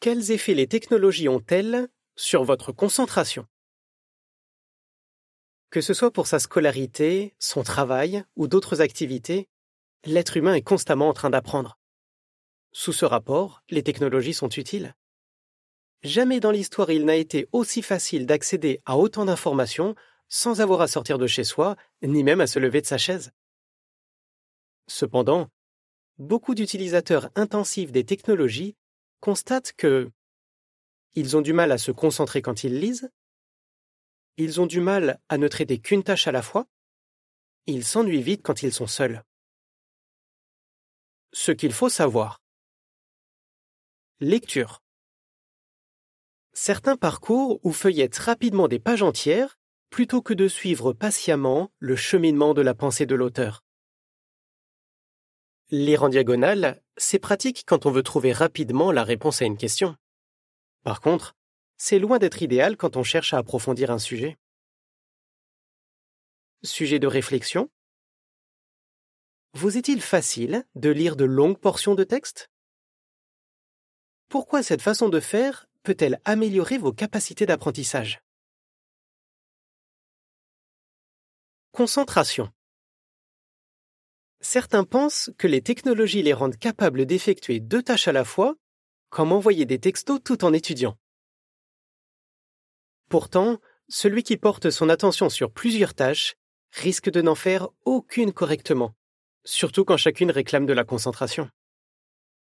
Quels effets les technologies ont-elles sur votre concentration? Que ce soit pour sa scolarité, son travail ou d'autres activités, l'être humain est constamment en train d'apprendre. Sous ce rapport, les technologies sont utiles. Jamais dans l'histoire il n'a été aussi facile d'accéder à autant d'informations sans avoir à sortir de chez soi, ni même à se lever de sa chaise. Cependant, beaucoup d'utilisateurs intensifs des technologies constatent que ils ont du mal à se concentrer quand ils lisent, ils ont du mal à ne traiter qu'une tâche à la fois, ils s'ennuient vite quand ils sont seuls. Ce qu'il faut savoir. Lecture. Certains parcours ou feuillettent rapidement des pages entières plutôt que de suivre patiemment le cheminement de la pensée de l'auteur. Lire en diagonale, c'est pratique quand on veut trouver rapidement la réponse à une question. Par contre, c'est loin d'être idéal quand on cherche à approfondir un sujet. Sujet de réflexion Vous est-il facile de lire de longues portions de texte Pourquoi cette façon de faire peut-elle améliorer vos capacités d'apprentissage? Concentration Certains pensent que les technologies les rendent capables d'effectuer deux tâches à la fois, comme envoyer des textos tout en étudiant. Pourtant, celui qui porte son attention sur plusieurs tâches risque de n'en faire aucune correctement, surtout quand chacune réclame de la concentration.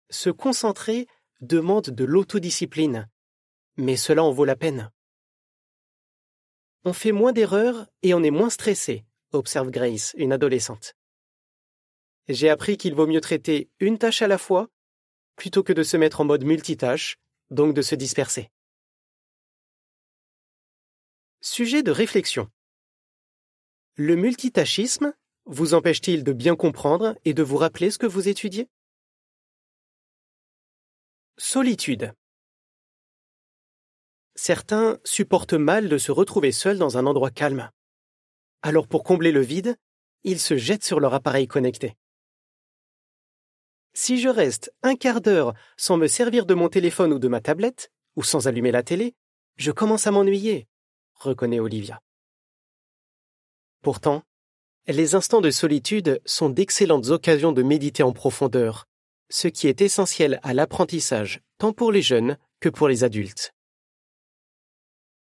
Se concentrer demande de l'autodiscipline, mais cela en vaut la peine. On fait moins d'erreurs et on est moins stressé, observe Grace, une adolescente j'ai appris qu'il vaut mieux traiter une tâche à la fois plutôt que de se mettre en mode multitâche, donc de se disperser. Sujet de réflexion. Le multitâchisme vous empêche-t-il de bien comprendre et de vous rappeler ce que vous étudiez? Solitude. Certains supportent mal de se retrouver seuls dans un endroit calme. Alors pour combler le vide, ils se jettent sur leur appareil connecté. Si je reste un quart d'heure sans me servir de mon téléphone ou de ma tablette, ou sans allumer la télé, je commence à m'ennuyer, reconnaît Olivia. Pourtant, les instants de solitude sont d'excellentes occasions de méditer en profondeur, ce qui est essentiel à l'apprentissage tant pour les jeunes que pour les adultes.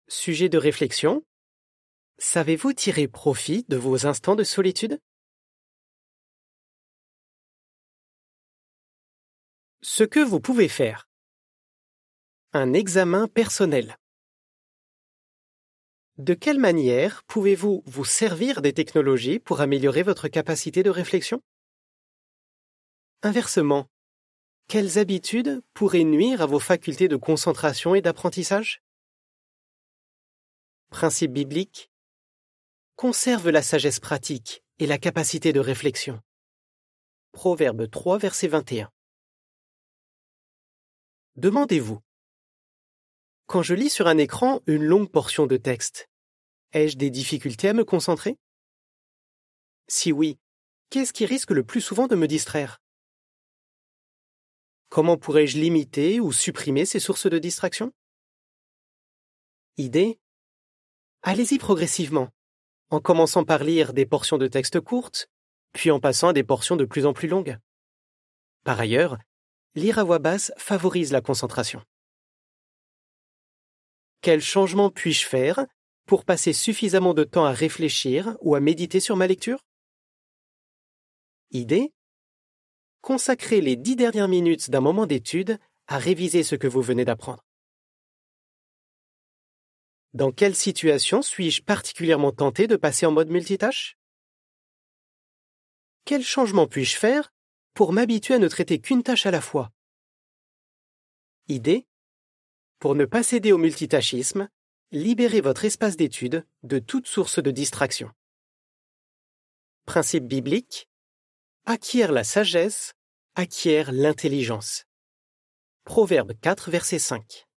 Sujet de réflexion Savez-vous tirer profit de vos instants de solitude? Ce que vous pouvez faire. Un examen personnel. De quelle manière pouvez-vous vous servir des technologies pour améliorer votre capacité de réflexion? Inversement, quelles habitudes pourraient nuire à vos facultés de concentration et d'apprentissage? Principe biblique Conserve la sagesse pratique et la capacité de réflexion. Proverbe 3, verset 21. Demandez-vous. Quand je lis sur un écran une longue portion de texte, ai-je des difficultés à me concentrer? Si oui, qu'est-ce qui risque le plus souvent de me distraire? Comment pourrais-je limiter ou supprimer ces sources de distraction? Idée Allez-y progressivement, en commençant par lire des portions de texte courtes, puis en passant à des portions de plus en plus longues. Par ailleurs, lire à voix basse favorise la concentration. Quel changement puis-je faire pour passer suffisamment de temps à réfléchir ou à méditer sur ma lecture? Idée Consacrez les dix dernières minutes d'un moment d'étude à réviser ce que vous venez d'apprendre. Dans quelle situation suis-je particulièrement tenté de passer en mode multitâche? Quel changement puis-je faire pour m'habituer à ne traiter qu'une tâche à la fois. Idée Pour ne pas céder au multitâchisme, libérez votre espace d'étude de toute source de distraction. Principe biblique Acquiert la sagesse, acquiert l'intelligence. Proverbe 4, verset 5.